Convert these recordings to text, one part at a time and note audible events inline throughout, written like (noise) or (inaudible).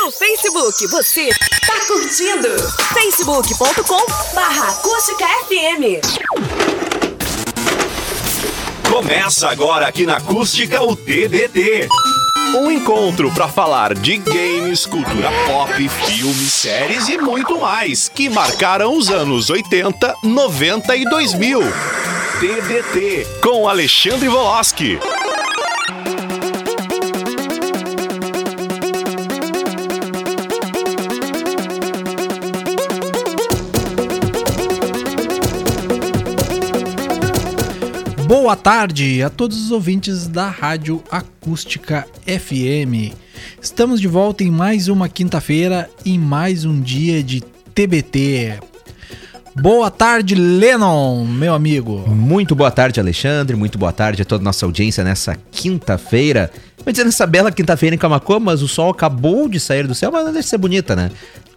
No Facebook, você tá curtindo. facebook.com barra acústica FM. Começa agora aqui na Acústica o TBT. Um encontro para falar de games, cultura pop, filmes, séries e muito mais que marcaram os anos 80, 90 e 2000. TBT com Alexandre Voloski. Boa tarde a todos os ouvintes da Rádio Acústica FM. Estamos de volta em mais uma quinta-feira e mais um dia de TBT. Boa tarde, Lennon, meu amigo. Muito boa tarde, Alexandre. Muito boa tarde a toda a nossa audiência nessa quinta-feira. Vou dizer nessa bela quinta-feira em Camacuã, mas o sol acabou de sair do céu, mas não deixa de ser bonita, né?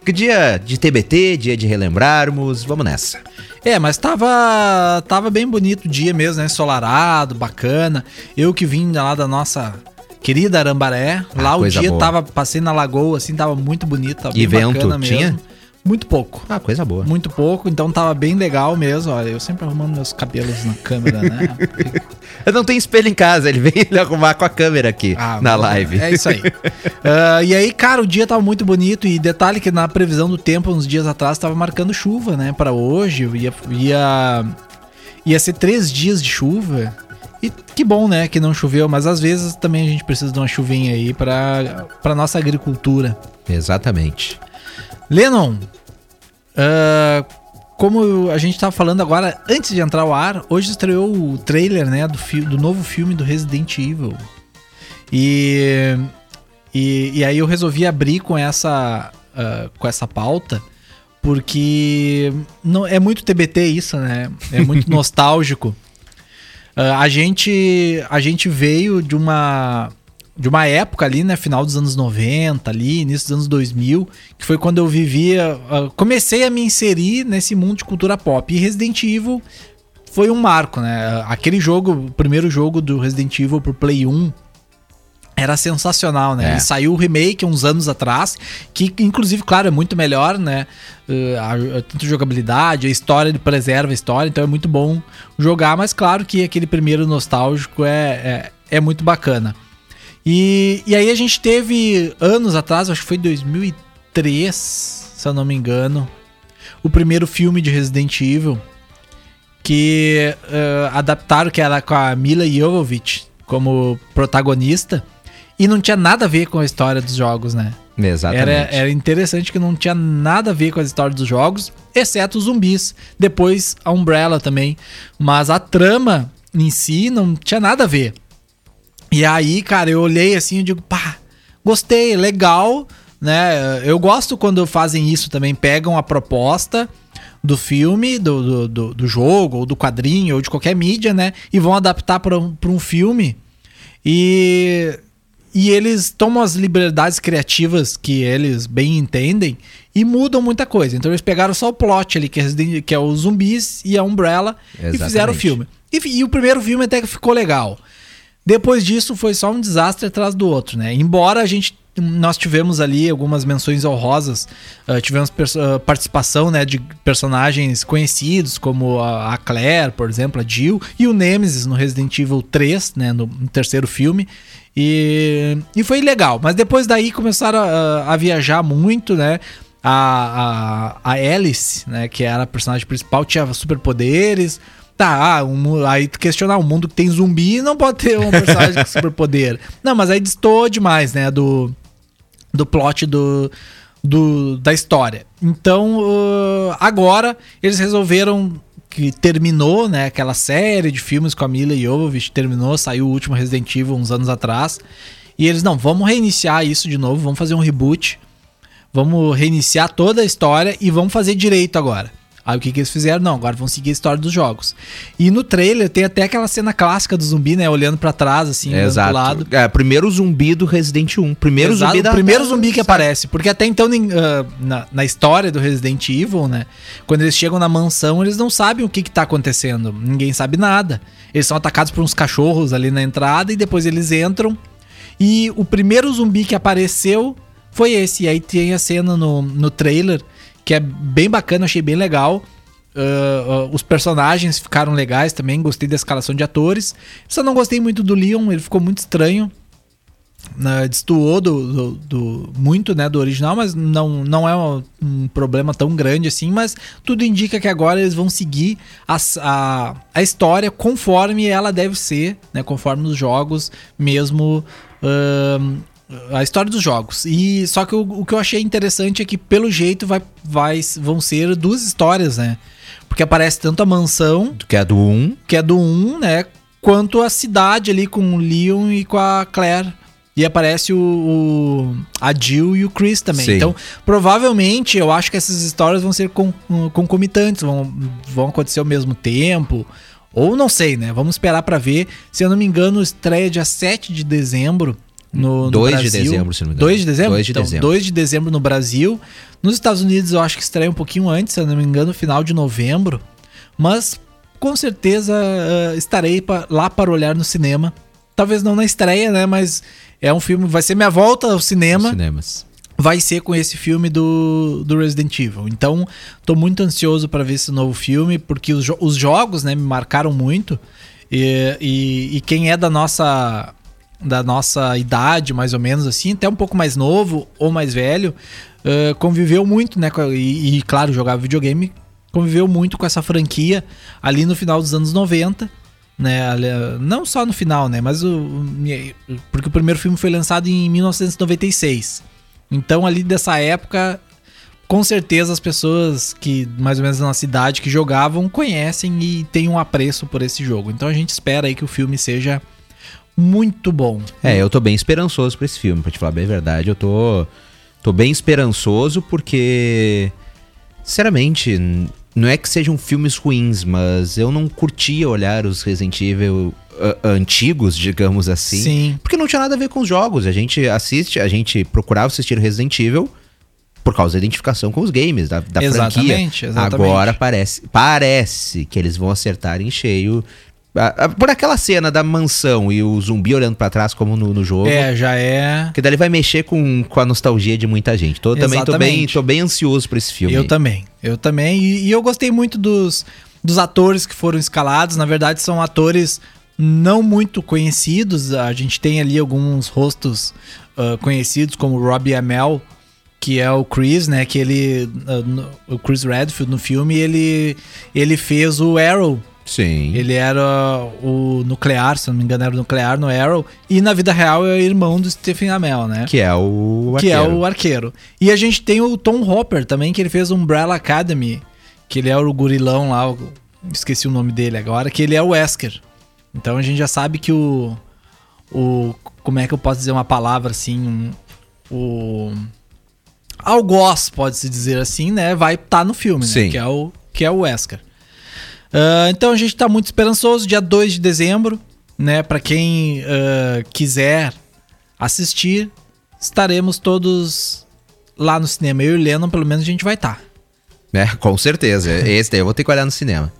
Que dia de TBT, dia de relembrarmos, vamos nessa. É, mas tava, tava bem bonito o dia mesmo, né? Ensolarado, bacana. Eu que vim lá da nossa querida Arambaré, Ah, lá o dia boa. tava, passei na lagoa, assim, tava muito bonito, tava E bem vento, bacana mesmo. tinha? Muito pouco. Ah, coisa boa. Muito pouco, então tava bem legal mesmo. Olha, eu sempre arrumando meus cabelos na câmera, né? (laughs) Eu não tenho espelho em casa, ele veio (laughs) ele arrumar com a câmera aqui Ah, na bom, live. É isso aí. (laughs) Ah, e aí, cara, o dia tava muito bonito. E detalhe que na previsão do tempo, uns dias atrás, tava marcando chuva, né? Pra hoje. Ia, ia, ia ser três dias de chuva. E que bom, né? Que não choveu. Mas às vezes também a gente precisa de uma chuvinha aí pra nossa agricultura. Exatamente. Lennon, ah, como a gente tava falando agora, antes de entrar ao ar, hoje estreou o trailer, né, do, do novo filme do Resident Evil. E, e, e aí eu resolvi abrir com essa, ah, com essa pauta, porque não, é muito TBT isso, né? É muito (laughs) nostálgico. Ah, a, gente, a gente veio de uma de uma época ali, né, final dos anos 90 ali, início dos anos 2000, que foi quando eu vivia, ah, comecei a me inserir nesse mundo de cultura pop. E Resident Evil foi um marco, né? Aquele jogo, o primeiro jogo do Resident Evil pro Play 1 era sensacional, né? É. E saiu o remake uns anos atrás, que inclusive, claro, é muito melhor, né? Uh, a- a- tanto jogabilidade, a história ele preserva a história, então é muito bom jogar, mas claro que aquele primeiro nostálgico é, é, é muito bacana. E, e aí a gente teve anos atrás, acho que foi 2003, se eu não me engano, o primeiro filme de Resident Evil que eh, adaptaram que era com a Mila Jovovich como protagonista e não tinha nada a ver com a história dos jogos, né? Exatamente. Era, era interessante que não tinha nada a ver com a história dos jogos, exceto os zumbis. Depois a Umbrella também. Mas a trama em si não tinha nada a ver. E aí, cara, eu olhei assim e digo, pá, gostei, legal, né? Eu gosto quando fazem isso também, pegam a proposta do filme, do, do, do- jogo, ou do quadrinho, ou de qualquer mídia, né? E vão adaptar para um, pra um filme. E, e eles tomam as liberdades criativas que eles bem entendem e mudam muita coisa. Então eles pegaram só o plot ali, que é, que é os zumbis e a Umbrella, e Exatamente. fizeram o filme. E, e o primeiro filme até que ficou legal. Depois disso foi só um desastre atrás do outro, né? Embora a gente nós tivemos ali algumas menções honrosas, ah, tivemos ah, participação né, de personagens conhecidos, como a, a Claire, por exemplo, a Jill, e o Nemesis no Resident Evil 3, né, no, no terceiro filme. E, e foi legal, mas depois daí começaram a, a viajar muito, né? A, a, a Alice, né, que era a personagem principal, tinha superpoderes. Tá, ah, um aí tu questionar um mundo que tem zumbi não pode ter um personagem com (laughs) superpoder. Não, mas aí destoa demais, né, do, do plot do, do, da história. Então, uh, agora eles resolveram que terminou, né, aquela série de filmes com a Mila Jovovich, terminou, saiu o último Resident Evil uns anos atrás. E eles, não, vamos reiniciar isso de novo, vamos fazer um reboot. Vamos reiniciar toda a história e vamos fazer direito agora. Aí o que, que eles fizeram? Não, agora vão seguir a história dos jogos. E no trailer tem até aquela cena clássica do zumbi, né? Olhando pra trás, assim, pro Exato. lado. É, primeiro zumbi do Resident 1. Primeiro Exato, zumbi da primeiro zumbi que aparece. Porque até então, ah, na, na história do Resident Evil, né? Quando eles chegam na mansão, eles não sabem o que, que tá acontecendo. Ninguém sabe nada. Eles são atacados por uns cachorros ali na entrada e depois eles entram. E o primeiro zumbi que apareceu foi esse. E aí tem a cena no, no trailer que é bem bacana, achei bem legal. Uh, uh, os personagens ficaram legais também, gostei da escalação de atores. Só não gostei muito do Leon, ele ficou muito estranho. Uh, destoou do, do, do, muito né, do original, mas não, não é um, um, problema tão grande assim. Mas tudo indica que agora eles vão seguir a, a, a história conforme ela deve ser, né, conforme os jogos mesmo. Uh, a história dos jogos. E só que o, o, que eu achei interessante é que pelo jeito vai, vai vão ser duas histórias, né? Porque aparece tanto a mansão, que é do 1, que é do 1, né, quanto a cidade ali com o Leon e com a Claire. E aparece o, o a Jill e o Chris também. Sim. Então, provavelmente, eu acho que essas histórias vão ser con, concomitantes, vão, vão acontecer ao mesmo tempo. Ou não sei, né? Vamos esperar para ver. Se eu não me engano, estreia dia 7 de dezembro no, no 2 Brasil. de dezembro, se não me engano. 2 de dezembro? 2 de então, dezembro. 2 de dezembro no Brasil. Nos Estados Unidos eu acho que estreia um pouquinho antes, se eu não me engano, final de novembro. Mas com certeza uh, estarei pra, lá para olhar no cinema. Talvez não na estreia, né? Mas é um filme, vai ser minha volta ao cinema. cinemas. Vai ser com esse filme do, do Resident Evil. Então, tô muito ansioso para ver esse novo filme, porque os, os jogos, né, me marcaram muito. E, e, e quem é da nossa da nossa idade, mais ou menos assim, até um pouco mais novo ou mais velho, uh, conviveu muito, né? E, e, claro, jogava videogame, conviveu muito com essa franquia ali no final dos anos 90. Né, não só no final, né, mas o porque o primeiro filme foi lançado em 1996. Então ali dessa época, com certeza as pessoas que mais ou menos na cidade que jogavam conhecem e têm um apreço por esse jogo. Então a gente espera aí que o filme seja muito bom. É, eu tô bem esperançoso pra esse filme, pra te falar bem a verdade. Eu tô, tô bem esperançoso porque, sinceramente, não é que sejam filmes ruins, mas eu não curtia olhar os Resident Evil uh, antigos, digamos assim. Sim. Porque não tinha nada a ver com os jogos. A gente assiste, a gente procurava assistir Resident Evil por causa da identificação com os games, da, da exatamente, franquia. Exatamente. Agora parece, parece que eles vão acertar em cheio por aquela cena da mansão e o zumbi olhando para trás como no, no, jogo. É, já é. Que daí ele vai mexer com, com a nostalgia de muita gente. Tô, também tô bem, tô bem ansioso pra esse filme. Eu também. Eu também. E, e, eu gostei muito dos, dos atores que foram escalados. Na verdade, são atores não muito conhecidos. A gente tem ali alguns rostos uh, conhecidos, como o Robbie Amell, que é o Chris, né? Que ele. Uh, o Chris Redfield no filme, ele, ele fez o Arrow Sim. Ele era o nuclear, se não me engano, era o nuclear no Arrow. E na vida real é irmão do Stephen Amell, né? Que é o arqueiro. Que é o arqueiro. E a gente tem o Tom Hopper também, que ele fez Umbrella Academy. Que ele é o gurilão lá, esqueci o nome dele agora, que ele é o Wesker. Então a gente já sabe que o. O. Como é que eu posso dizer uma palavra assim? Um, o. Algoz, pode-se dizer assim, né? Vai estar tá no filme, né? Sim. Que é o, que é o Wesker. Uh, então a gente está muito esperançoso, dia 2 de dezembro, né? Para quem uh, quiser assistir, estaremos todos lá no cinema. Eu e o Lennon, pelo menos, a gente vai estar. Tá. É, com certeza. (laughs) Esse daí eu vou ter que olhar no cinema.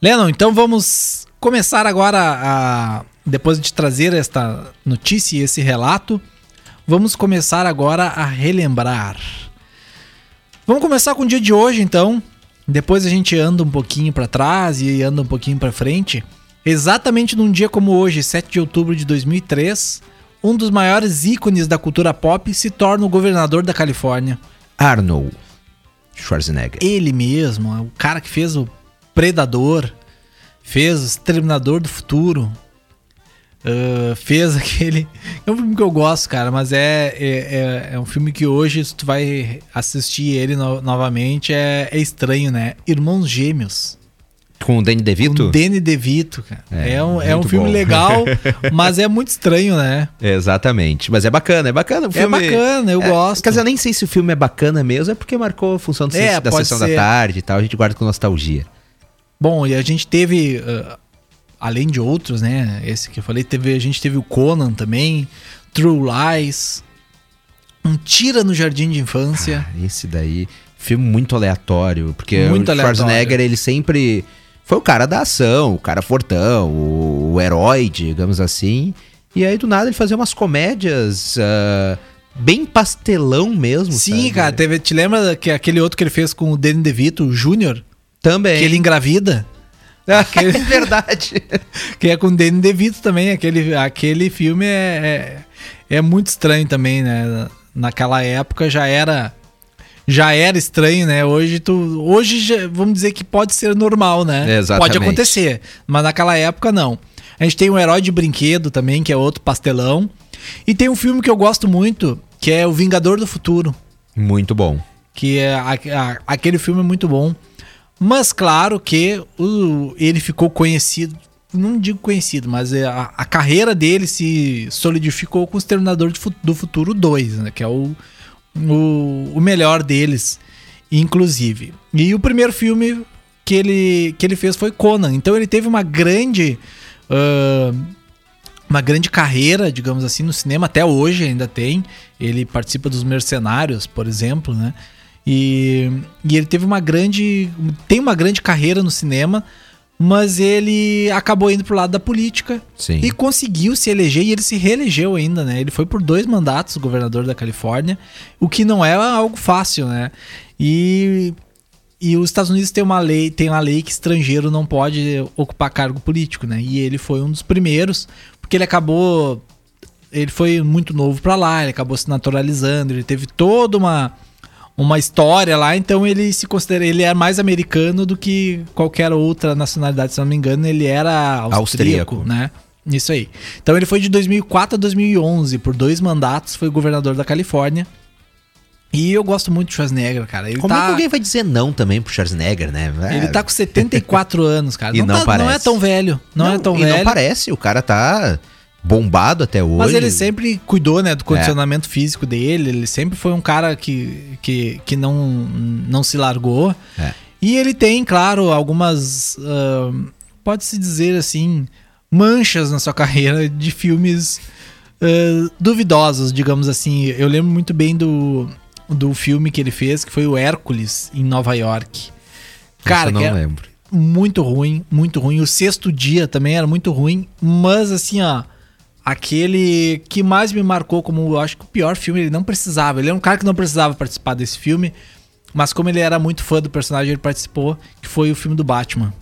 Lennon, então vamos começar agora a. Depois de trazer esta notícia e esse relato, vamos começar agora a relembrar. Vamos começar com o dia de hoje, então. Depois a gente anda um pouquinho para trás e anda um pouquinho para frente. Exatamente num dia como hoje, 7 de outubro de 2003, um dos maiores ícones da cultura pop se torna o governador da Califórnia. Arnold Schwarzenegger. Ele mesmo, o cara que fez o Predador, fez o Exterminador do Futuro, Uh, fez (laughs) aquele. É um filme que eu gosto, cara, mas é, é, é, é, um filme que hoje, se tu vai assistir ele no, novamente, é, é estranho, né? Irmãos Gêmeos. Com o Danny DeVito? Com o Danny DeVito, cara. É, é um, é um filme bom. legal, (laughs) mas é muito estranho, né? Exatamente. Mas é bacana, é bacana o filme. É bacana, eu é, gosto. Quer dizer, eu nem sei se o filme é bacana mesmo, é porque marcou a função do, é, da sessão ser. da tarde e tal, a gente guarda com nostalgia. Bom, e a gente teve. Uh, além de outros, né? Esse que eu falei, teve, a gente teve o Conan também, True Lies, um Tira no Jardim de Infância. Esse daí, filme muito aleatório, porque muito o Schwarzenegger, aleatório. ele sempre foi o cara da ação, o cara fortão, o, o herói, digamos assim. E aí, do nada, ele fazia umas comédias uh, bem pastelão mesmo. Sim, sabe? cara, teve, te lembra que aquele outro que ele fez com o Danny DeVito, o Júnior? Também. Que ele engravida? (laughs) É verdade. Que é com o Danny DeVito também. Aquele, aquele filme é, é, é muito estranho também, né? Naquela época já era já era estranho, né? Hoje tu hoje já- vamos dizer que pode ser normal, né? Exatamente. Pode acontecer, mas naquela época não. A gente tem um herói de brinquedo também, que é outro pastelão. E tem um filme que eu gosto muito, que é O Vingador do Futuro, Muito bom. que é a- a- aquele filme é muito bom. Mas claro que o- ele ficou conhecido, não digo conhecido, mas é a, a carreira dele se solidificou com o Exterminador do Futuro 2, né? Que é o, o, o melhor deles, inclusive. E o primeiro filme que ele, que ele fez foi Conan. Então ele teve uma grande. ah, uma grande carreira, digamos assim, no cinema, até hoje ainda tem. Ele participa dos Mercenários, por exemplo, né? E, e ele teve uma grande. tem uma grande carreira no cinema, mas ele acabou indo pro lado da política Sim. e conseguiu se eleger e ele se reelegeu ainda, né? Ele foi por dois mandatos governador da Califórnia, o que não é algo fácil, né? E, e os Estados Unidos tem uma lei, tem uma lei que estrangeiro não pode ocupar cargo político, né? E ele foi um dos primeiros, porque ele acabou ele foi muito novo pra lá, ele acabou se naturalizando, ele teve toda uma uma história lá, então ele se considera, ele é mais americano do que qualquer outra nacionalidade, se não me engano, ele era austríaco, Austríaco. né? Isso aí. Então ele foi de 2004 a 2011, por dois mandatos, foi governador da Califórnia. E eu gosto muito do Schwarzenegger, cara. Ele Como é tá que alguém vai dizer não também pro Schwarzenegger, né? É, ele tá com 74 anos, cara. E não tá- não é tão velho, não, é tão e velho. não parece, o cara tá bombado até hoje. Mas ele sempre cuidou, né, do condicionamento físico dele. Ele sempre foi um cara que, que, que não, não se largou. É. E ele tem, claro, algumas. ah, Pode-se dizer assim. Manchas na sua carreira de filmes ah, duvidosos, digamos assim. Eu lembro muito bem do, do filme que ele fez, que foi o Hércules, em Nova York. Cara, eu não que é- lembro. muito ruim, muito ruim. O sexto dia também era muito ruim, mas assim, ó, aquele que mais me marcou como eu acho que o pior filme, ele não precisava. Ele é um cara que não precisava participar desse filme, mas como ele era muito fã do personagem, ele participou, que foi o filme do Batman.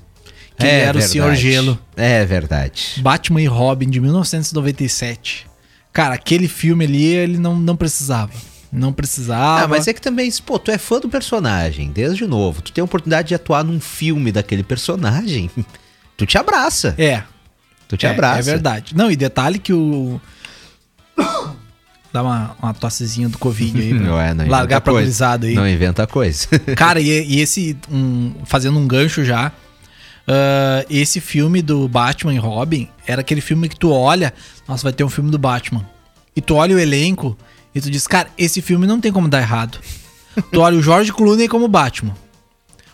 Que ele era o Senhor verdade. Gelo. É verdade. Batman e Robin de 1997. Cara, aquele filme ali, ele não, não precisava. Não precisava. Ah, mas é que também, pô, tu é fã do personagem, desde novo. Tu tem a oportunidade de atuar num filme daquele personagem. (laughs) Tu te abraça. É, Tu te é, abraça. É verdade. Não, e detalhe que o. Dá uma, uma tossezinha do Covid aí. pra (laughs) Não é, não largar pra gurizada aí. Não inventa coisa. (laughs) Cara, e, e esse. um, fazendo um gancho já. ah, esse filme do Batman e Robin era aquele filme que tu olha. Nossa, vai ter um filme do Batman. E tu olha o elenco e tu diz, cara, esse filme não tem como dar errado. (laughs) tu olha o George Clooney como Batman.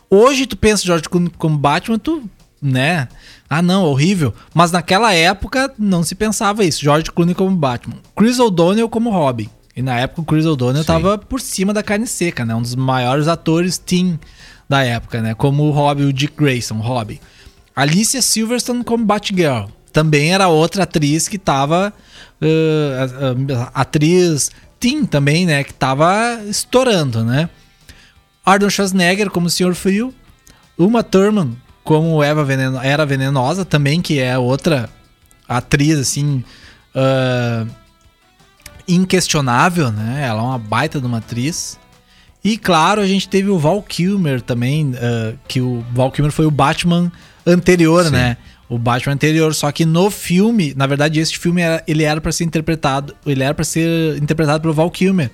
Hoje tu pensa George Clooney como Batman, tu, né? Ah, não, horrível. Mas naquela época não se pensava isso. George Clooney como Batman. Chris O'Donnell como Robin. E na época o Chris O'Donnell Sim. tava por cima da carne seca, né? Um dos maiores atores teen da época, né? Como o Robin, o Dick Grayson, Robin. Alicia Silverstone como Batgirl. Também era outra atriz que tava... ah, atriz teen também, né? Que tava estourando, né? Arnold Schwarzenegger como Sr. Frio, Uma Thurman como Eva Veneno, Era Venenosa, também que é outra atriz, assim, ah, inquestionável, né? Ela é uma baita de uma atriz. E claro, a gente teve o Val Kilmer também, ah, que o Val Kilmer foi o Batman anterior, Sim. né? O Batman anterior, só que no filme, na verdade, esse filme era, ele era para ser interpretado, ele era para ser interpretado pelo Val Kilmer.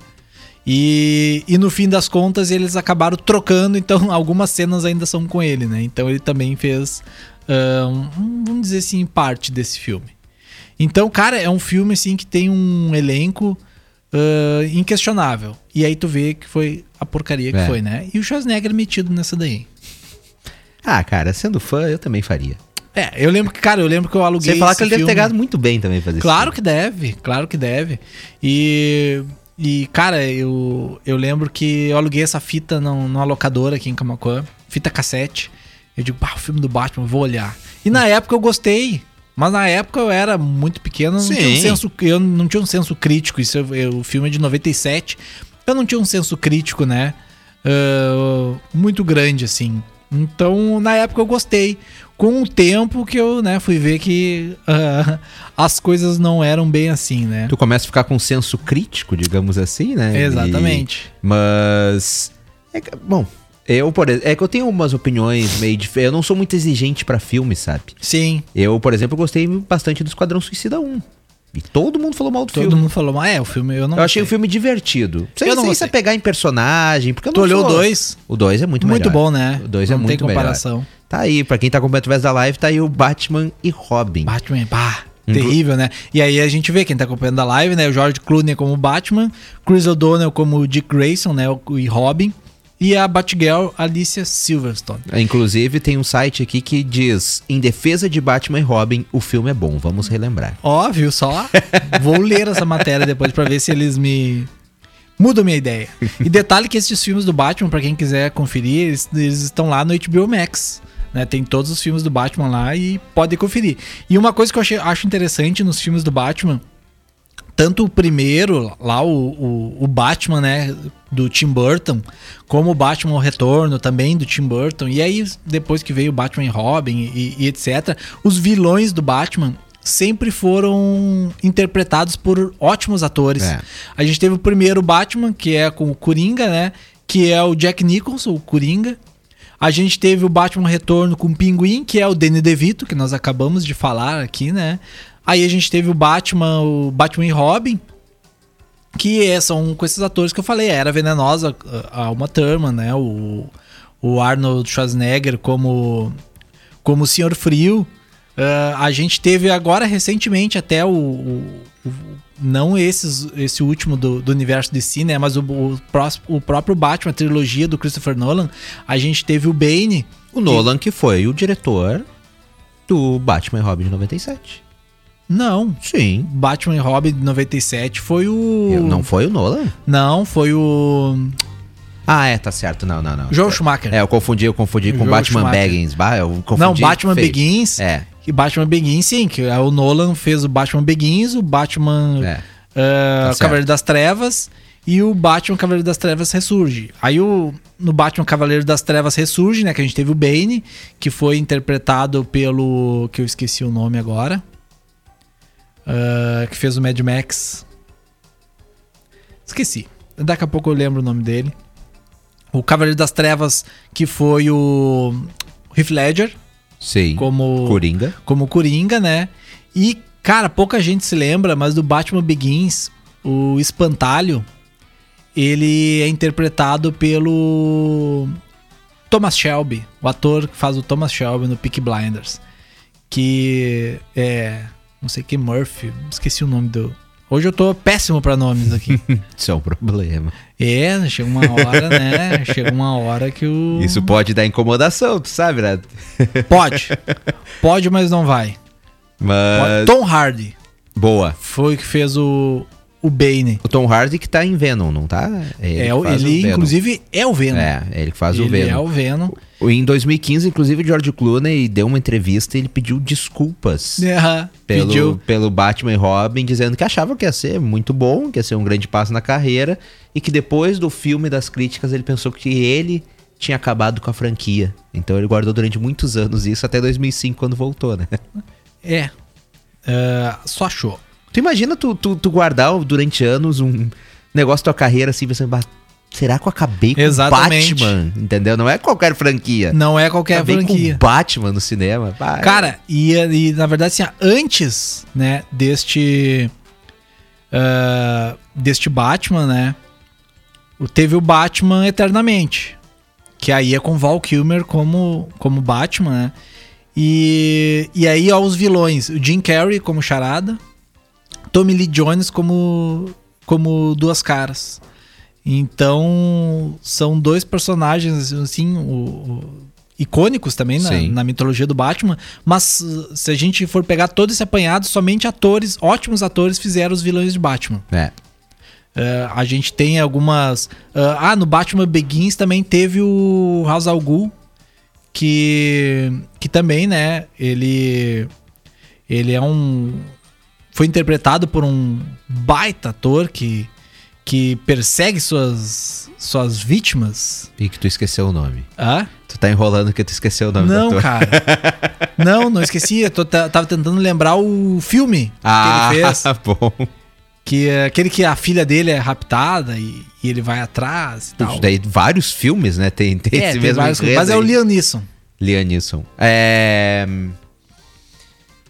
E, e no fim das contas eles acabaram trocando, então (laughs) algumas cenas ainda são com ele, né? Então ele também fez, ah, um- vamos dizer assim, parte desse filme. Então, cara, é um filme assim que tem um elenco ah, inquestionável. E aí tu vê que foi a porcaria que É. foi, né? E o Schwarzenegger metido nessa daí. ah, cara, sendo fã, eu também faria. É, eu lembro que, cara, eu lembro que eu aluguei Você falar que ele deve ter filme- ganhado muito bem também fazer Claro que deve, claro que deve. E, e cara, eu, eu lembro que eu aluguei essa fita num- numa locadora aqui em Camacuã, fita cassete. Eu digo, pá, o filme do Batman, vou olhar. E na época eu gostei. Mas na época eu era muito pequeno, não tinha um senso, eu não tinha um senso crítico. Isso eu- eu- o filme é de 97. Eu não tinha um senso crítico, né? ah, muito grande, assim. Então, na época eu gostei. Com o tempo que eu, né, fui ver que ah, as coisas não eram bem assim, né? Tu começa a ficar com um senso crítico, digamos assim, né? Exatamente. E- mas. é bom, eu, por exemplo. É que eu tenho umas opiniões meio diferentes. Eu não sou muito exigente pra filme, sabe? Sim, Eu, por exemplo, gostei bastante do Esquadrão Suicida 1. E todo mundo falou mal do todo filme. mundo falou, mas é, o filme eu não Eu achei o filme divertido. Sem, Eu não gostei. se pegar em personagem, porque eu Tu não olhou o sou- 2? O 2 é muito, Muito melhor. bom, né? O 2 é Não tem muito melhor. comparação. Tá aí, pra quem tá acompanhando através da live, tá aí o Batman e Robin. Batman, pá, terrível, né? E aí a gente vê, quem tá acompanhando a live, né? O George Clooney como Batman, Chris O'Donnell como Dick Grayson, né? E Robin. E a Batgirl, Alicia Silverstone. Inclusive, tem um site aqui que diz: Em defesa de Batman e Robin, o filme é bom. Vamos relembrar. Ó, viu só? (laughs) Vou ler essa matéria depois pra ver se eles me mudam minha ideia. E detalhe que esses filmes do Batman, pra quem quiser conferir, eles, eles estão lá no HBO Max. Né? Tem todos os filmes do Batman lá e pode conferir. E uma coisa que eu achei- acho interessante nos filmes do Batman, tanto o primeiro, lá o, o, o Batman, né, do Tim Burton, como o Batman o Retorno também do Tim Burton, e aí depois que veio o Batman e Robin e, e etc, os vilões do Batman sempre foram interpretados por ótimos atores. É. A gente teve o primeiro Batman, que é com o Coringa, né, que é o Jack Nicholson, o Coringa. A gente teve o Batman Retorno com o Pinguim, que é o Danny DeVito, que nós acabamos de falar aqui, né? Aí a gente teve o Batman, o Batman e Robin, que é- são com esses atores que eu falei, Era Venenosa, a Uma Thurman, né? O, o Arnold Schwarzenegger como, como o Senhor Frio. Ah, a gente teve agora recentemente até o, o- o- não esses, esse último do, do universo DC, né? Mas o, o, o próprio Batman, a trilogia do Christopher Nolan, a gente teve o Bane. O Nolan, que foi o diretor do Batman e Robin de 97. Não, Sim. Batman e Robin de 97 foi o. Não foi o Nolan? Não, foi o. Ah, é, tá certo. Não, não, não. Joel Schumacher. É, eu confundi, eu confundi com Joel Batman Schumacher. Begins. Bah, eu confundi Não, Batman feio. Begins. É. E Batman Begins, sim, que é o Nolan fez o Batman Begins, o Batman É. ah, Tá. Cavaleiro das Trevas e o Batman Cavaleiro das Trevas Ressurge. Aí o, no Batman Cavaleiro das Trevas Ressurge, né, que a gente teve o Bane, que foi interpretado pelo... que eu esqueci o nome agora. Ah, que fez o Mad Max. Esqueci. Daqui a pouco eu lembro o nome dele. O Cavaleiro das Trevas, que foi o Heath Ledger, Sim. como Coringa. como Coringa, né? E, cara, pouca gente se lembra, mas do Batman Begins, o Espantalho, ele é interpretado pelo Thomas Shelby, o ator que faz o Thomas Shelby no Peaky Blinders. Que é. Não sei que, Murphy, esqueci o nome do. Hoje eu tô péssimo pra nomes aqui. (laughs) Isso é um problema. é, chega uma hora, né? (laughs) Chega uma hora que o. Isso pode dar incomodação, tu sabe, né? (laughs) Pode. Pode, mas não vai. Mas. Tom Hardy Boa. foi o que fez o, o Bane. O Tom Hardy que tá em Venom, não tá? É, o- faz o ele, inclusive, é o Venom. É, ele que faz o ele Venom. é o Venom. Em 2015, inclusive, o George Clooney deu uma entrevista e ele pediu desculpas É, pelo, pediu. pelo Batman e Robin, dizendo que achava que ia ser muito bom, que ia ser um grande passo na carreira, e que depois do filme das críticas ele pensou que ele tinha acabado com a franquia. Então ele guardou durante muitos anos isso, até 2005, quando voltou, né? (laughs) É. É, só achou. Tu imagina tu, tu, tu guardar durante anos um negócio da tua carreira assim, pensando, "Bah, será que eu acabei com Exatamente. Batman? Entendeu? Não é qualquer franquia. Não é qualquer acabei franquia. com Batman no cinema. Bah, Cara, e, e na verdade, assim, antes, né, deste. ah, deste Batman, né? Teve o Batman Eternamente. Que aí é com Val Kilmer como, como Batman, né? E, e aí, ó, os vilões. O Jim Carrey como Charada. Tommy Lee Jones como, como Duas Caras. Então, são dois personagens, assim, o- o- icônicos também na, na mitologia do Batman. Mas uh, se a gente for pegar todo esse apanhado, somente atores, ótimos atores, fizeram os vilões de Batman. É. Uh, a gente tem algumas. uh, ah, no Batman Begins também teve o Ra's al Ghul, que, que também, né? Ele Ele é um. Foi interpretado por um baita ator que, que persegue suas, suas vítimas. E que tu esqueceu o nome. Hã? Tu tá enrolando que tu esqueceu o nome Não, do ator. cara. (laughs) não, não esqueci. Eu tô- ta- tava tentando lembrar o filme Ah, que ele fez. (laughs) bom. Que é aquele que a filha dele é raptada e, e ele vai atrás e tal. Isso daí, vários filmes, né? Tem, tem É, esse tem mesmo vários- mas é o aí. Liam Neeson. Liam Neeson. É...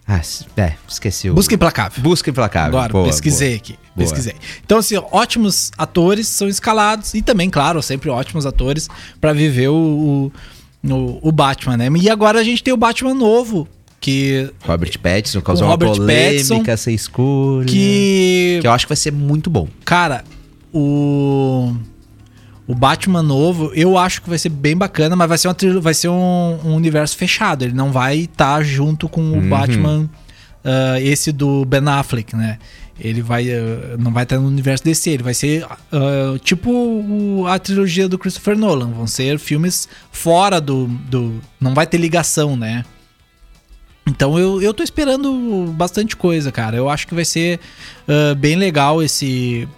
Ah, é, esqueci o... Busca Implacável. Busca Implacável. Agora, Boa, pesquisei boa. aqui. Boa. Pesquisei. Então, assim, ótimos atores são escalados e também, claro, sempre ótimos atores pra viver o, o, o- Batman, né? E agora a gente tem o Batman novo, que. Robert Pattinson causou Com uma Robert polêmica Pattinson, essa escolha. Que. Que eu acho que vai ser muito bom. Cara, o. O Batman novo, eu acho que vai ser bem bacana, mas vai ser, uma, vai ser um, um universo fechado. Ele não vai estar junto com o Uhum. Batman, ah, esse do Ben Affleck, né? Ele vai. ah, não vai estar no universo DC, ele vai ser ah, tipo o- a trilogia do Christopher Nolan. Vão ser filmes fora do. do não vai ter ligação, né? Então eu, eu tô esperando bastante coisa, cara. Eu acho que vai ser bem legal esse,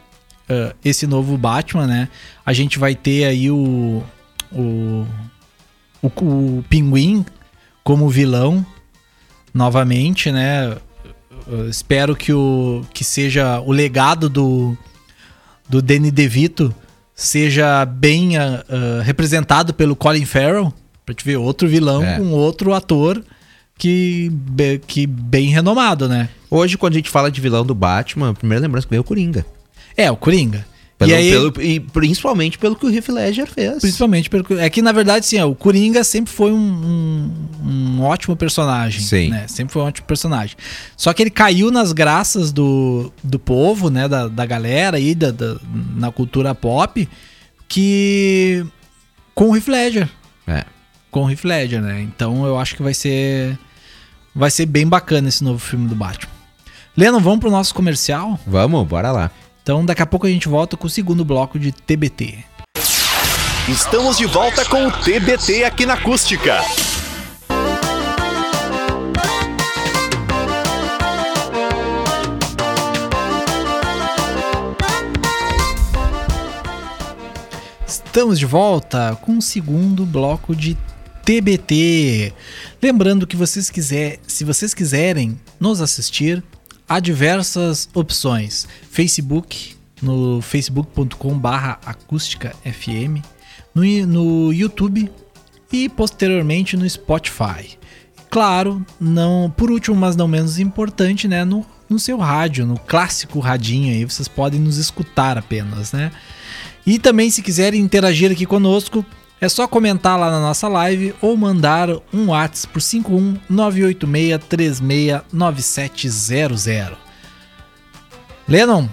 ah, esse novo Batman, né? A gente vai ter aí o. O, o, o Pinguim como vilão novamente, né? Eu espero que, o, que seja o legado do, do Danny DeVito seja bem ah, representado pelo Colin Farrell, pra te ver outro vilão É. com outro ator que, que bem renomado, né? Hoje, quando a gente fala de vilão do Batman, a primeira lembrança que veio é o Coringa. É, o Coringa. Pelo, e aí, pelo- e principalmente pelo que o Heath Ledger fez. principalmente pelo, é que na verdade sim, ó, o Coringa sempre foi um, um- um ótimo personagem, Sim. né? Sempre foi um ótimo personagem. Só que ele caiu nas graças do, do povo, né, da, da galera aí da, da- na cultura pop, que com o Heath Ledger, É. com o Heath Ledger, né? Então eu acho que vai ser vai ser bem bacana esse novo filme do Batman. Lennon, vamos pro nosso comercial? Vamos, bora lá. Então daqui a pouco a gente volta com o segundo bloco de TBT. Estamos de volta com o TBT aqui na Acústica. Estamos de volta com o segundo bloco de TBT. Lembrando que vocês quiser, se vocês quiserem nos assistir, há diversas opções. Facebook, no facebook.com/barra acústica FM, no, no YouTube e posteriormente no Spotify. Claro, não, por último, mas não menos importante, né, no, no seu rádio, no clássico radinho aí, vocês podem nos escutar apenas, né? E também, se quiserem interagir aqui conosco, é só comentar lá na nossa live ou mandar um WhatsApp por 51986369700. Lennon,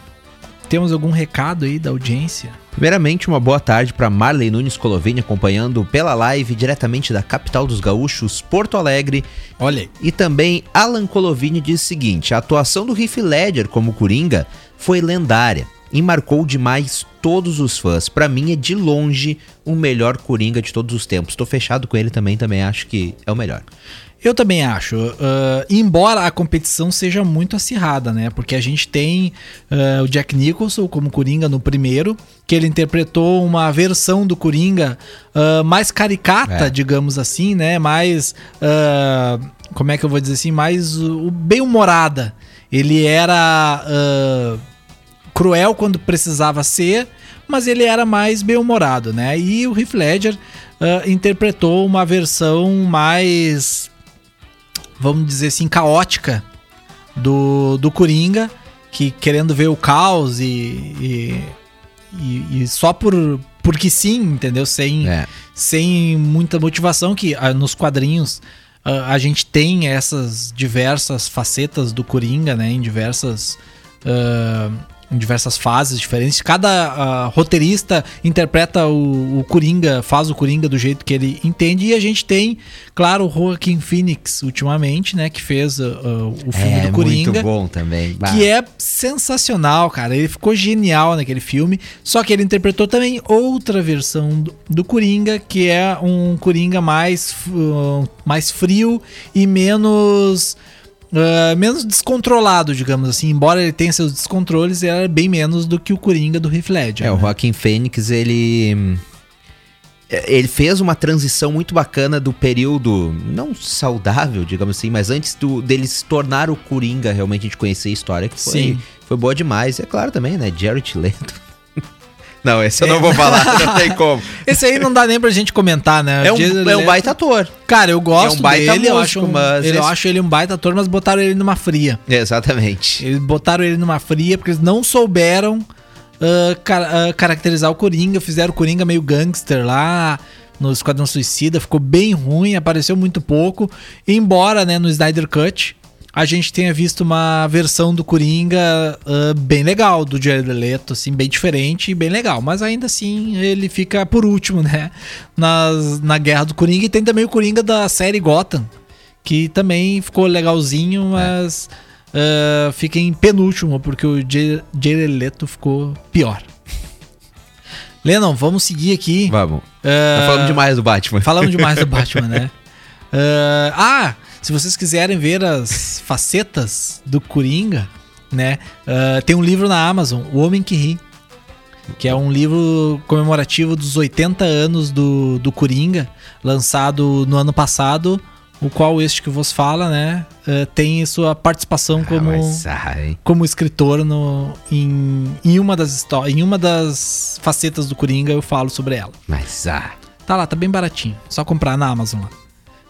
temos algum recado aí da audiência? Primeiramente, uma boa tarde para Marley Nunes Colovini, acompanhando pela live diretamente da capital dos gaúchos, Porto Alegre. Olha aí. E também Alan Colovini diz o seguinte: a atuação do Heath Ledger como Coringa foi lendária e marcou demais todos os fãs. Pra mim é de longe o melhor Coringa de todos os tempos. Tô fechado com ele também, também acho que é o melhor. Eu também acho. ah, embora a competição seja muito acirrada, né? Porque a gente tem ah, o Jack Nicholson como Coringa no primeiro, que ele interpretou uma versão do Coringa ah, mais caricata, É. digamos assim, né? Mais. como é que eu vou dizer assim? Mais uh, bem-humorada. Ele era. Cruel quando precisava ser, mas ele era mais bem-humorado, né? E o Heath Ledger ah, interpretou uma versão mais, vamos dizer assim, caótica do, do Coringa, que querendo ver o caos e, e, e- e só por porque sim, entendeu? Sem, É. sem muita motivação, que ah, nos quadrinhos ah, a gente tem essas diversas facetas do Coringa, né? Em diversas. ah, em diversas fases diferentes. Cada ah, roteirista interpreta o, o Coringa, faz o Coringa do jeito que ele entende. E a gente tem, claro, o Joaquin Phoenix, ultimamente, né? Que fez ah, o filme é do Coringa. muito bom também. Bah. Que é sensacional, cara. Ele ficou genial naquele filme. Só que ele interpretou também outra versão do, do Coringa, que é um Coringa mais, uh, mais frio e menos. Ah, menos descontrolado, digamos assim. Embora ele tenha seus descontroles, ele era bem menos do que o Coringa do Heath Ledger. É, o né? Joaquim Fênix, ele. Ele fez uma transição muito bacana do período, não saudável, digamos assim, mas antes do, dele se tornar o Coringa, realmente a gente conhecer a história, que foi, Sim. foi boa demais. E é claro também, né? Jared Leto. Não, esse eu não vou falar, (laughs) não tem como. Esse aí não dá nem pra gente comentar, né? É um, é um Leto- baita ator. Cara, eu gosto É um baita dele, eu, acho um, mas ele- eu esse- acho ele um baita ator, mas botaram ele numa fria. Exatamente. Eles botaram ele numa fria porque eles não souberam ah, ca- ah, caracterizar o Coringa. Fizeram o Coringa meio gangster lá no Esquadrão Suicida. Ficou bem ruim, apareceu muito pouco. Embora, né, no Snyder Cut, a gente tenha visto uma versão do Coringa ah, bem legal, do Jared Leto, assim, bem diferente e bem legal. Mas ainda assim, ele fica por último, né, nas, na Guerra do Coringa. E tem também o Coringa da série Gotham, que também ficou legalzinho, mas ah, fica em penúltimo, porque o Jared Leto ficou pior. (laughs) Lennon, vamos seguir aqui. Vamos. Tá falando demais do Batman. Falamos demais do (laughs) Batman, né? Ah, ah, se vocês quiserem ver as (laughs) facetas do Coringa, né? ah, tem um livro na Amazon, O Homem que Ri, que é um livro comemorativo dos 80 anos do, do Coringa, lançado no ano passado, o qual este que vos fala, né? ah, tem sua participação como Ah, mas, ai. como escritor no, em, em uma das histó- em uma das facetas do Coringa eu falo sobre ela. Mas, ah. Tá lá, tá bem baratinho. Só comprar na Amazon lá.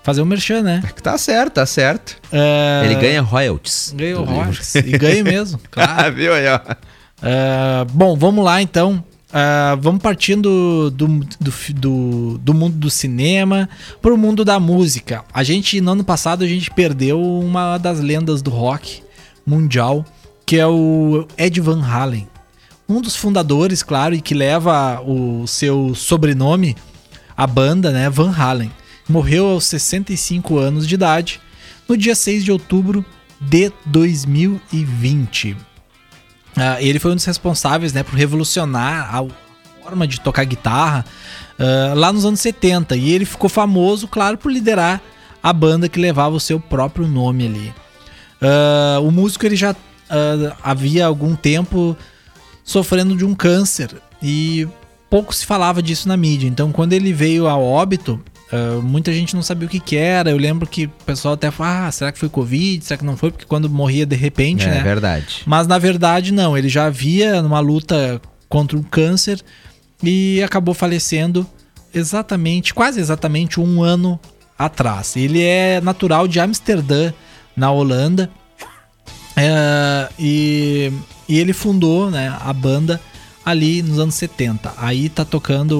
Fazer um merchan, né? Tá certo, tá certo. É, Ele ganha royalties. Ganha o royalties. E ganha mesmo, (laughs) claro. Ah, viu aí, ó. É, bom, vamos lá então. É, vamos partindo do, do, do, do mundo do cinema pro mundo da música. A gente, no ano passado, a gente perdeu uma das lendas do rock mundial, que é o Ed Van Halen. Um dos fundadores, claro, e que leva o seu sobrenome, a banda, né, Van Halen. Morreu aos 65 anos de idade, no dia 6 de outubro de 2020. Ah, ele foi um dos responsáveis né, por revolucionar a forma de tocar guitarra ah, lá nos anos 70. E ele ficou famoso, claro, por liderar a banda que levava o seu próprio nome ali. Ah, o músico ele já havia algum tempo sofrendo de um câncer e pouco se falava disso na mídia. Então, quando ele veio a óbito, ah, muita gente não sabia o que, que era. Eu lembro que o pessoal até falou: ah, será que foi Covid? Será que não foi? Porque quando morria de repente, É né? verdade. Mas na verdade não, ele já havia numa luta contra um câncer e acabou falecendo exatamente, quase exatamente um ano atrás. Ele é natural de Amsterdã, na Holanda, É, e, e ele fundou né, a banda ali nos anos 70. Aí tá tocando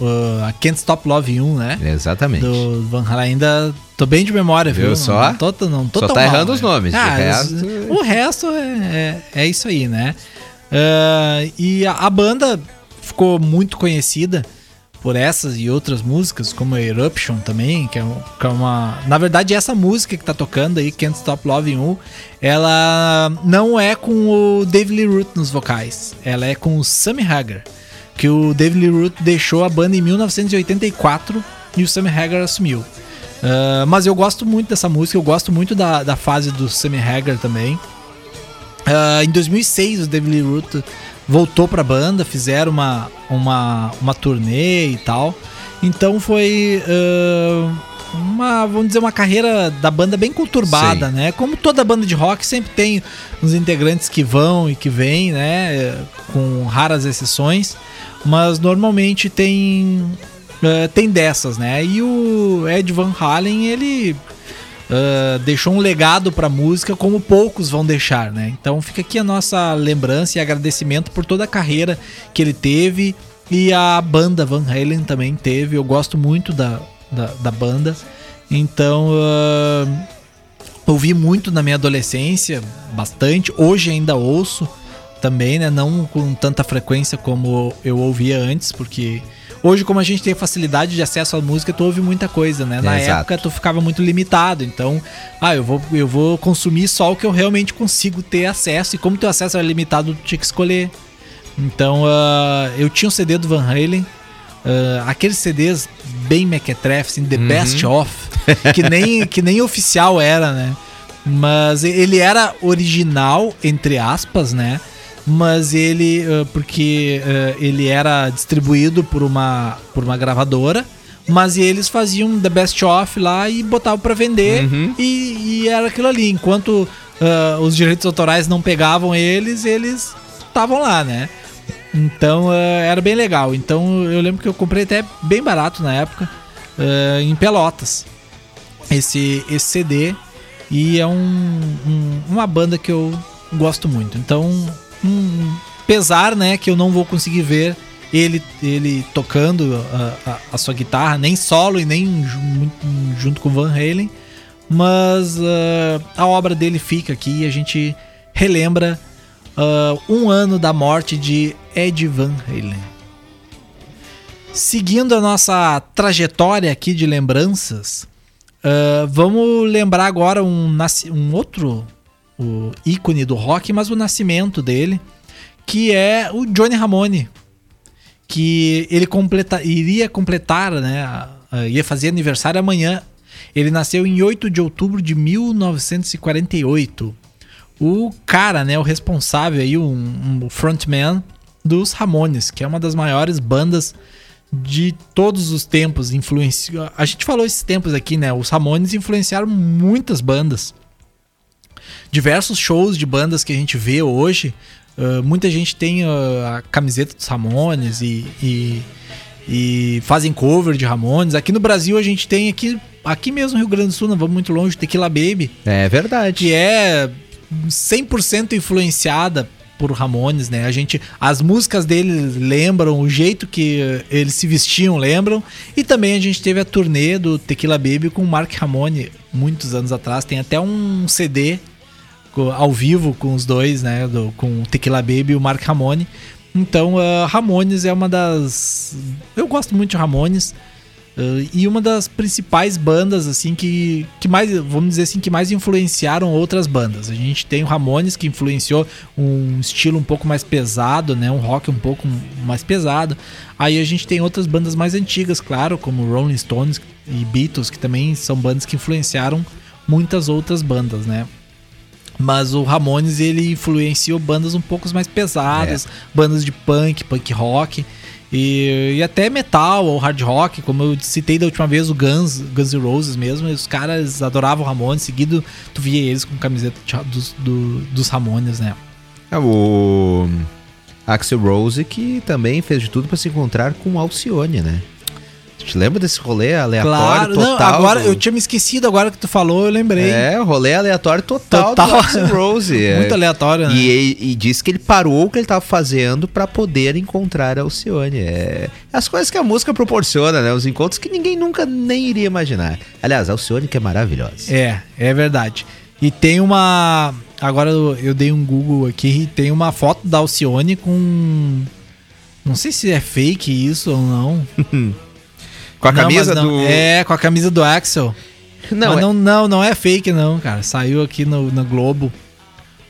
uh, a Can't Stop Love You, né? Exatamente. Do Van Halen. Ainda tô bem de memória, viu? Viu só? Não tô, não tô Só tá mal, errando os né? nomes, de Ah, resto- O resto é, é, é isso aí, né? Ah, e a, a banda ficou muito conhecida por essas e outras músicas, como a Eruption também, que é, que é uma... Na verdade, essa música que tá tocando aí, Can't Stop Loving You, ela não é com o David Lee Roth nos vocais. Ela é com o Sammy Hagar. Que o David Lee Roth deixou a banda em 1984 e o Sammy Hagar assumiu. Ah, mas eu gosto muito dessa música, eu gosto muito da, da fase do Sammy Hagar também. Ah, em 2006, o David Lee Roth voltou pra banda, fizeram uma, uma, uma turnê e tal. Então foi ah, uma, vamos dizer, uma carreira da banda bem conturbada, né? Como toda banda de rock sempre tem uns integrantes que vão e que vêm, né? Com raras exceções. Mas normalmente tem ah, tem dessas, né? E o Ed Van Halen, ele ah, deixou um legado pra música como poucos vão deixar, né? Então fica aqui a nossa lembrança e agradecimento por toda a carreira que ele teve e a banda Van Halen também teve. Eu gosto muito da, da, da banda. Então ah, ouvi muito na minha adolescência, bastante. Hoje ainda ouço também, né? Não com tanta frequência como eu ouvia antes, porque hoje, como a gente tem facilidade de acesso à música, tu ouve muita coisa, né? Na Exato. época tu ficava muito limitado, então, ah, eu vou, eu vou consumir só o que eu realmente consigo ter acesso, e como teu acesso era limitado, tu tinha que escolher. Então, ah, eu tinha um CD do Van Halen, ah, aqueles CDs bem mequetrefe, assim, The Best Of, que nem, (laughs) que nem oficial era, né? Mas ele era original, entre aspas, né? Mas ele, uh, porque uh, ele era distribuído por uma, por uma gravadora, mas eles faziam The Best Of lá e botavam para vender Uhum. e, e era aquilo ali. Enquanto uh, os direitos autorais não pegavam eles, eles estavam lá, né? Então uh, era bem legal. Então eu lembro que eu comprei até bem barato na época, uh, em Pelotas, esse, esse CD. E é um, um- uma banda que eu gosto muito. Então, um pesar, né, que eu não vou conseguir ver ele, ele tocando a, a- a sua guitarra, nem solo e nem ju- junto com Van Halen. Mas ah, a obra dele fica aqui e a gente relembra ah, um ano da morte de Ed Van Halen. Seguindo a nossa trajetória aqui de lembranças, ah, vamos lembrar agora um, um outro o ícone do rock, mas o nascimento dele, que é o Johnny Ramone, que ele completa, iria completar, né, ia fazer aniversário amanhã. Ele nasceu em 8 de outubro de 1948. O cara, né, o responsável aí, um, um frontman dos Ramones, que é uma das maiores bandas de todos os tempos. Influenciou, a gente falou esses tempos aqui, né? Os Ramones influenciaram muitas bandas. Diversos shows de bandas que a gente vê hoje. ah, muita gente tem ah, a camiseta dos Ramones e, e, e fazem cover de Ramones. Aqui no Brasil a gente tem aqui, aqui mesmo no Rio Grande do Sul, não vamos muito longe, Tequila Baby É verdade. que é 100% influenciada por Ramones, né? A gente, as músicas dele lembram, o jeito que eh, eles se vestiam lembram, e também a gente teve a turnê do Tequila Baby com o Mark Ramone muitos anos atrás, tem até um CD ao vivo com os dois, né, do, com o Tequila Baby e o Mark Ramone. Então, ah, Ramones é uma das eu gosto muito de Ramones. Uh, e uma das principais bandas assim que, que mais vamos dizer assim que mais influenciaram outras bandas a gente tem o Ramones que influenciou um estilo um pouco mais pesado né um rock um pouco mais pesado aí a gente tem outras bandas mais antigas claro como Rolling Stones e Beatles que também são bandas que influenciaram muitas outras bandas né mas o Ramones ele influenciou bandas um pouco mais pesadas, bandas de punk, punk rock e, e até metal ou hard rock, como eu citei da última vez o Guns, Guns N' Roses mesmo, os caras adoravam o Ramones, seguido tu via eles com camiseta dos, do- dos Ramones, né? É o Axel Rose que também fez de tudo pra se encontrar com o Alcione, né? Te lembra desse rolê aleatório não, total? agora do- eu tinha me esquecido agora que tu falou, eu lembrei. É, rolê aleatório total, Total. do Rose. (laughs) é. Muito aleatório, né? E, e disse que ele parou o que ele tava fazendo pra poder encontrar a Alcione. É as coisas que a música proporciona, né? Os encontros que ninguém nunca nem iria imaginar. Aliás, a Alcione que é maravilhosa. É, é verdade. E tem uma. Agora eu, eu dei um Google aqui e tem uma foto da Alcione com. Não sei se é fake isso ou não. (laughs) Com a Não, camisa do. É, com a camisa do Axel. Não, é- não, não, não é fake, não, cara. Saiu aqui no, no Globo.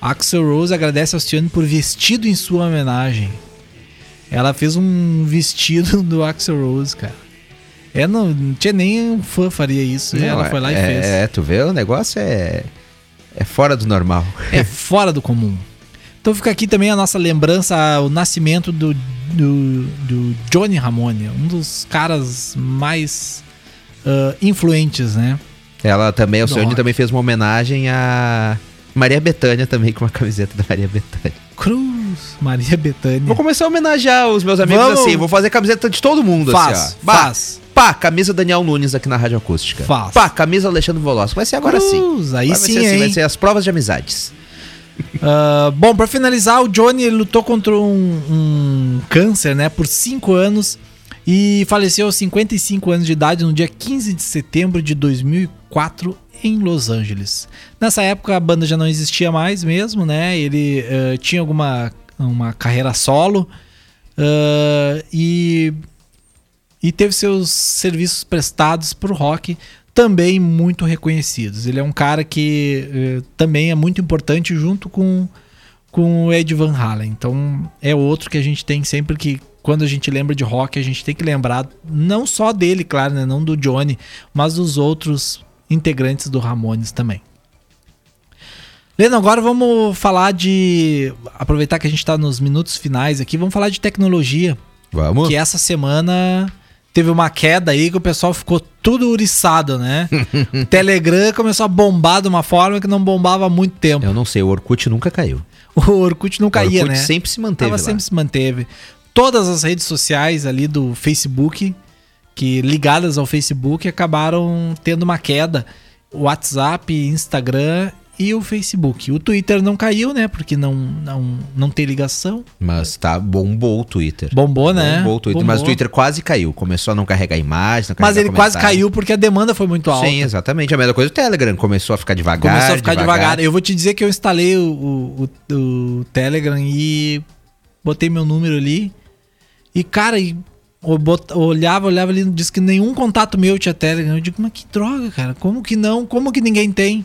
Axel Rose agradece a Alcione por vestido em sua homenagem. Ela fez um vestido (laughs) do Axel Rose, cara. É, não, não tinha nem um fã faria isso. e Não, ela foi lá e é, fez. É, tu vê, o negócio é. É fora do normal. É (laughs) fora do comum. Então fica aqui também a nossa lembrança ao nascimento do, do, do Johnny Ramone, um dos caras mais ah, influentes, né? Ela também, Alcione rock. também fez uma homenagem a Maria Bethânia também com uma camiseta da Maria Bethânia. Cruz, Maria Bethânia. Vou começar a homenagear os meus amigos Vamos. assim, vou fazer camiseta de todo mundo Faz, assim, ó. Faz. Pá, camisa Daniel Nunes aqui na Rádio Acústica. Faz. Pá, camisa Alexandre Volosco. Vai ser agora sim. Cruz, aí vai sim, ser assim, vai ser as provas de amizades. Ah, bom, pra finalizar, o Johnny lutou contra um, um câncer, né, por 5 anos e faleceu aos 55 anos de idade no dia 15 de setembro de 2004 em Los Angeles. Nessa época a banda já não existia mais mesmo, né? Ele ah, tinha alguma uma carreira solo ah, e e teve seus serviços prestados pro rock também muito reconhecidos. Ele é um cara que eh, também é muito importante junto com, com o Ed Van Halen. Então é outro que a gente tem sempre que quando a gente lembra de rock, a gente tem que lembrar não só dele, claro, né, não do Johnny, mas dos outros integrantes do Ramones também. Leno, agora vamos falar de. Aproveitar que a gente tá nos minutos finais aqui, vamos falar de tecnologia. Vamos. Que essa semana teve uma queda aí que o pessoal ficou tudo uriçado, né? o (laughs) Telegram começou a bombar de uma forma que não bombava há muito tempo. Eu não sei, o Orkut nunca caiu. (laughs) O Orkut não caía, Orkut né? sempre se manteve Tava sempre se manteve. Todas as redes sociais ali do Facebook, que ligadas ao Facebook, acabaram tendo uma queda. WhatsApp, Instagram e o Facebook. O Twitter não caiu, né? Porque não, não, não tem ligação. Mas tá, bombou o Twitter. Bombou, né? Bombou o Twitter. Bombou. Mas o Twitter quase caiu. Começou a não carregar imagem, não Mas carregar ele quase caiu porque a demanda foi muito alta. Sim, exatamente. A mesma coisa do Telegram. Começou a ficar devagar. Começou a ficar devagar. Eu vou te dizer que eu instalei o, o, o Telegram e botei meu número ali. E, cara, e bot- olhava, olhava ali, disse que nenhum contato meu tinha Telegram. Eu digo, mas que droga, cara. Como que não? Como que ninguém tem?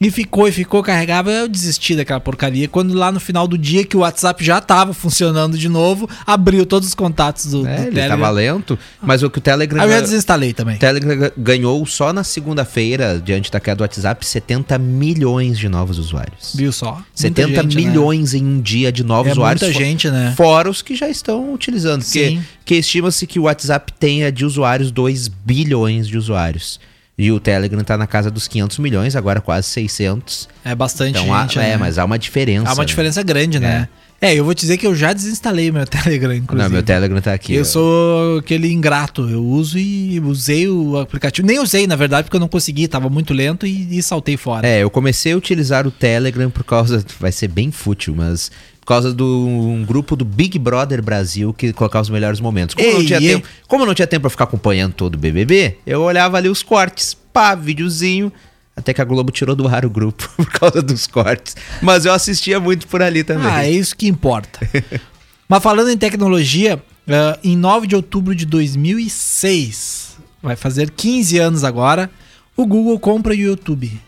E ficou, e ficou, carregava. Eu desisti daquela porcaria. Quando lá no final do dia que o WhatsApp já tava funcionando de novo, abriu todos os contatos do, É, do ele Telegram. tava lento. Mas o que o Telegram... Eu já desinstalei também. O Telegram ganhou só na segunda-feira, diante da queda do WhatsApp, 70 milhões de novos usuários. Viu só? Muita 70 gente, né? milhões em um dia de novos É usuários. muita gente, né? Fora os que já estão utilizando. Sim. que estima-se que o WhatsApp tenha de usuários 2 bilhões de usuários. E o Telegram tá na casa dos 500 milhões, agora quase 600. É bastante Então, há- gente, é, né? mas há uma diferença. Há uma né? diferença grande, né? É, eu vou te dizer que eu já desinstalei meu (laughs) Telegram, inclusive. Não, meu Telegram tá aqui. Eu ó. sou aquele ingrato. Eu uso e usei o aplicativo. Nem usei, na verdade, porque eu não consegui, tava muito lento e, e saltei fora. É, eu comecei a utilizar o Telegram por causa. Vai ser bem fútil, mas. Por causa do um grupo do Big Brother Brasil que colocava os melhores momentos. Como, eu não Ei, tinha ei. tempo, como não tinha tempo pra ficar acompanhando todo o BBB, eu olhava ali os cortes. Pá, videozinho. Até que a Globo tirou do ar o grupo (laughs) por causa dos cortes. Mas eu assistia muito por ali também. Ah, é isso que importa. (laughs) Mas falando em tecnologia, ah, em 9 de outubro de 2006, vai fazer 15 anos agora, o Google compra o YouTube.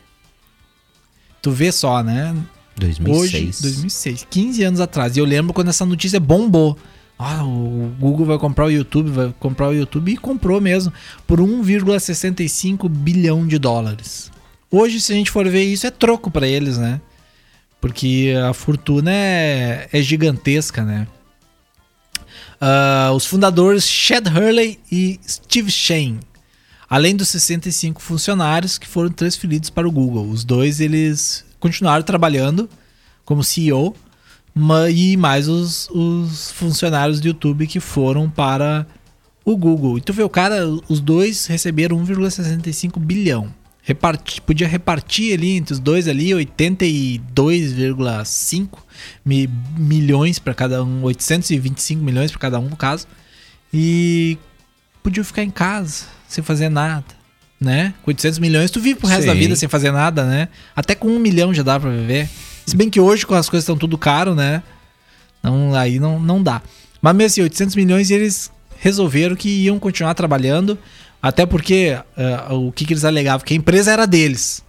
Tu vê só, né? 2006. Hoje, 2006, 15 anos atrás. E eu lembro quando essa notícia bombou. Ah, o Google vai comprar o YouTube, vai comprar o YouTube e comprou mesmo por 1,65 bilhão de dólares. Hoje, se a gente for ver isso, é troco pra eles, né? Porque a fortuna é, é gigantesca, né? Ah, os fundadores Chad Hurley e Steve Shane, além dos 65 funcionários que foram transferidos para o Google. Os dois eles continuaram trabalhando como CEO e mais os, os funcionários do YouTube que foram para o Google. E tu vê, o cara, os dois receberam 1,65 bilhão. Reparti, podia repartir ali entre os dois ali 82,5 mi, milhões para cada um, 825 milhões para cada um no caso. E podia ficar em casa sem fazer nada, né? Com 800 milhões tu vive pro resto da Sim. vida sem fazer nada, né? Até com um milhão já dá para viver. Se bem que hoje com as coisas estão tudo caro, né? Não, aí não, não dá. Mas mesmo assim, 800 milhões e eles resolveram que iam continuar trabalhando, até porque ah, o que, que eles alegavam? Que a empresa era deles.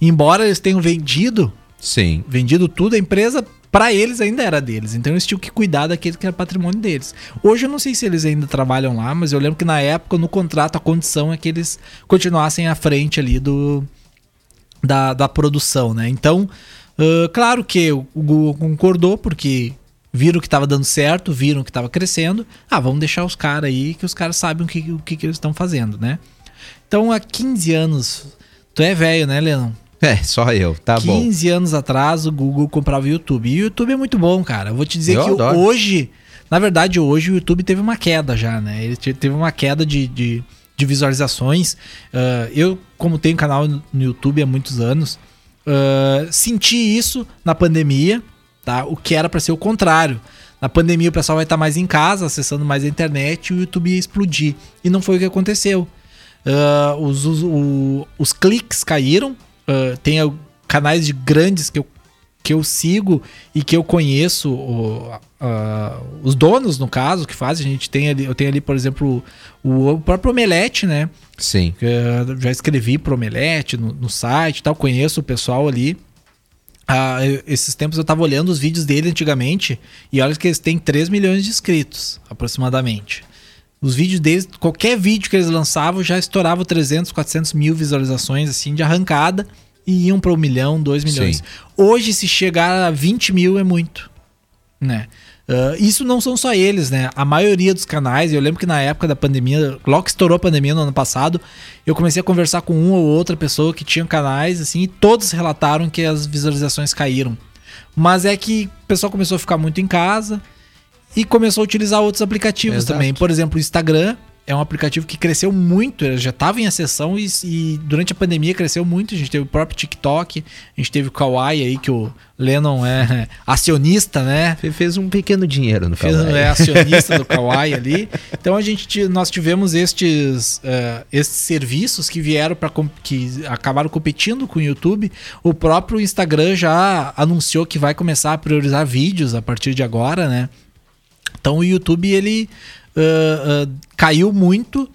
Embora eles tenham vendido, Sim. vendido tudo, a empresa para eles ainda era deles. Então eles tinham que cuidar daquele que era patrimônio deles. Hoje eu não sei se eles ainda trabalham lá, mas eu lembro que na época, no contrato, a condição é que eles continuassem à frente ali do da, da produção, né? Então, ah, claro que o Google concordou, porque viram que estava dando certo, viram que estava crescendo. Ah, vamos deixar os caras aí, que os caras sabem o que, o que, que eles estão fazendo, né? Então, há 15 anos. Tu é velho, né, Leão? É, só eu. Tá bom. 15 anos atrás o Google comprava o YouTube. E o YouTube é muito bom, cara. Eu vou te dizer Eu que adoro. hoje, na verdade, hoje o YouTube teve uma queda já, né? Ele te- teve uma queda de, de, de visualizações. Ah, eu, como tenho canal no YouTube há muitos anos, ah, senti isso na pandemia, tá? O que era para ser o contrário. Na pandemia o pessoal vai estar mais em casa, acessando mais a internet e o YouTube ia explodir. E não foi o que aconteceu. Ah, os, os, o- os cliques caíram. Ah, tem ah, canais de grandes que eu, que eu sigo e que eu conheço o- ah, os donos, no caso, que fazem. A gente tem ali, eu tenho ali, por exemplo, o, o próprio Omelete, né? Sim. eu já escrevi pro Omelete no, no site e tal, conheço o pessoal ali. Ah, esses tempos eu tava olhando os vídeos dele antigamente e olha que eles têm 3 milhões de inscritos, aproximadamente. Os vídeos deles, qualquer vídeo que eles lançavam já estourava 300, 400 mil visualizações, assim, de arrancada. e iam para um milhão, dois milhões. Sim. Hoje, se chegar a 20 mil é muito, né? Uh, isso não são só eles, né? A maioria dos canais, eu lembro que na época da pandemia, logo que estourou a pandemia no ano passado, eu comecei a conversar com uma ou outra pessoa que tinha canais, assim, e todos relataram que as visualizações caíram. Mas é que o pessoal começou a ficar muito em casa e começou a utilizar outros aplicativos Exato. também. Por exemplo, o Instagram é um aplicativo que cresceu muito, ele já estava em acessão e, e durante a pandemia cresceu muito. A gente teve o próprio TikTok, a gente teve o Kawaii aí, que o Lennon é (laughs) acionista, né? Fe- Fez um pequeno dinheiro no Fez, Kawaii. é acionista do (laughs) Kawaii ali. Então a gente nós tivemos estes, eh, estes serviços que vieram para que acabaram competindo com o YouTube. O próprio Instagram já anunciou que vai começar a priorizar vídeos a partir de agora, né? Então o YouTube ele ah, ah, caiu muito.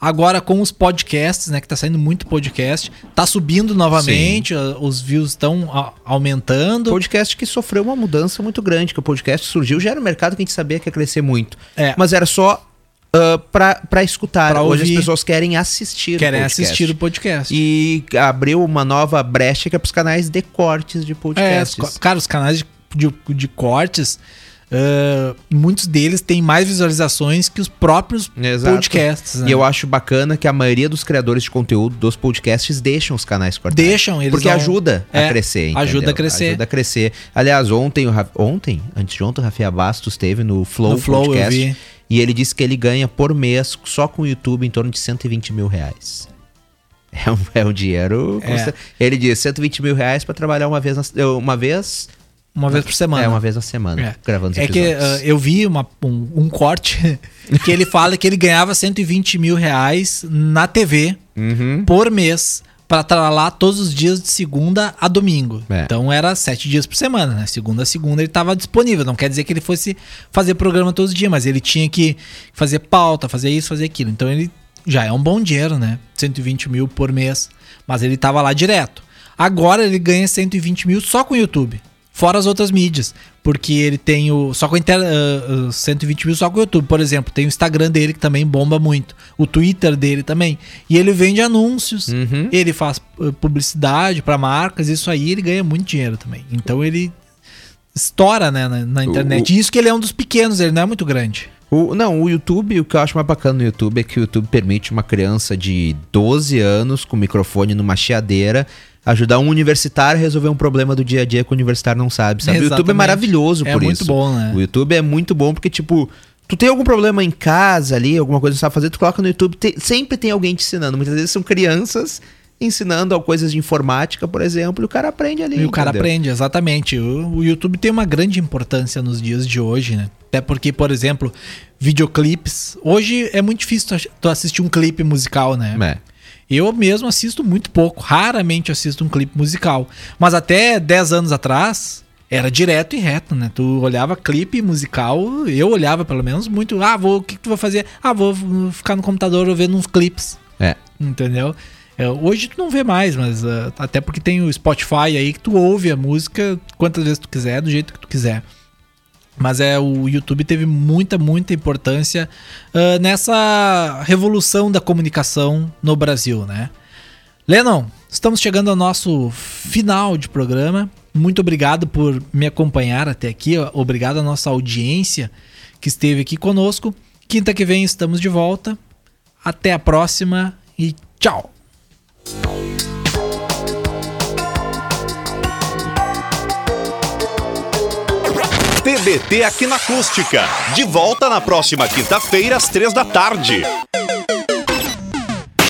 Agora com os podcasts, né? Que tá saindo muito podcast, tá subindo novamente, ah, os views estão aumentando. podcast que sofreu uma mudança muito grande, que o podcast surgiu, já era um mercado que a gente sabia que ia crescer muito. É. Mas era só pra, pra escutar. Pra Hoje ouvir. as pessoas querem assistir o Querem podcast. assistir o podcast. E abriu uma nova brecha que é pros canais de cortes de É, podcasts. co- cara, os canais de, de, de cortes, ah, muitos deles têm mais visualizações que os próprios Exato. podcasts. né? E eu acho bacana que a maioria dos criadores de conteúdo dos podcasts deixam os canais cortados. Deixam, eles Porque não- ajuda É, a crescer, entendeu? ajuda a crescer. Ajuda a crescer. Aliás, ontem, Ra- ontem, antes de ontem, o Rafael Bastos esteve no Flow, No Flow, eu Podcast. vi. E ele disse que ele ganha por mês, só com o YouTube, em torno de 120 mil reais. (laughs) É um, é um dinheiro. É. Ele diz 120 mil reais pra trabalhar uma vez na, uma vez. Uma vez por semana. É, uma vez na semana, É. gravando os É que episódios. ah, eu vi uma- um, um corte (laughs) que ele fala que ele ganhava 120 mil reais na TV Uhum. por mês pra estar lá todos os dias de segunda a domingo. É. Então era sete dias por semana, né? Segunda a segunda ele estava disponível. Não quer dizer que ele fosse fazer programa todos os dias, mas ele tinha que fazer pauta, fazer isso, fazer aquilo. Então ele já é um bom dinheiro, né? 120 mil por mês. Mas ele tava lá direto. Agora ele ganha 120 mil só com o YouTube. Fora as outras mídias. Porque ele tem o. Só com inter, ah, ah, 120 mil só com o YouTube. Por exemplo, tem o Instagram dele que também bomba muito. O Twitter dele também. E ele vende anúncios. Uhum. Ele faz uh, publicidade para marcas, isso aí ele ganha muito dinheiro também. Então ele estoura, né, na, na internet. o- E isso que ele é um dos pequenos, ele não é muito grande. O- não, o YouTube, o que eu acho mais bacana no YouTube é que o YouTube permite uma criança de 12 anos com microfone numa chiadeira ajudar um universitário a resolver um problema do dia a dia que o universitário não sabe, sabe? O YouTube é Exatamente. maravilhoso É por muito isso. bom, né? O YouTube é muito bom porque, tipo, tu tem algum problema em casa ali, alguma coisa que você sabe fazer, tu coloca no YouTube, tem- sempre tem alguém te ensinando. Muitas vezes são crianças ensinando coisas de informática, por exemplo, e o cara aprende ali. E o cara entendeu? aprende, exatamente. O, o YouTube tem uma grande importância nos dias de hoje, né? Até porque, por exemplo, videoclipes. Hoje é muito difícil tu assistir um clipe musical, né? É. Eu mesmo assisto muito pouco, raramente assisto um clipe musical. Mas até 10 anos atrás, era direto e reto, né? Tu olhava clipe musical, eu olhava pelo menos muito. Ah, vou, o que, que tu vai fazer? Ah, vou ficar no computador vendo uns clipes, É. entendeu? É, hoje tu não vê mais, mas ah, até porque tem o Spotify aí que tu ouve a música quantas vezes tu quiser, do jeito que tu quiser. Mas é o YouTube teve muita, muita importância ah, nessa revolução da comunicação no Brasil, né? Lennon, estamos chegando ao nosso final de programa. Muito obrigado por me acompanhar até aqui. Obrigado à nossa audiência que esteve aqui conosco. Quinta que vem estamos de volta. Até a próxima e tchau! TBT aqui na Acústica. De volta na próxima quinta-feira, às três da tarde.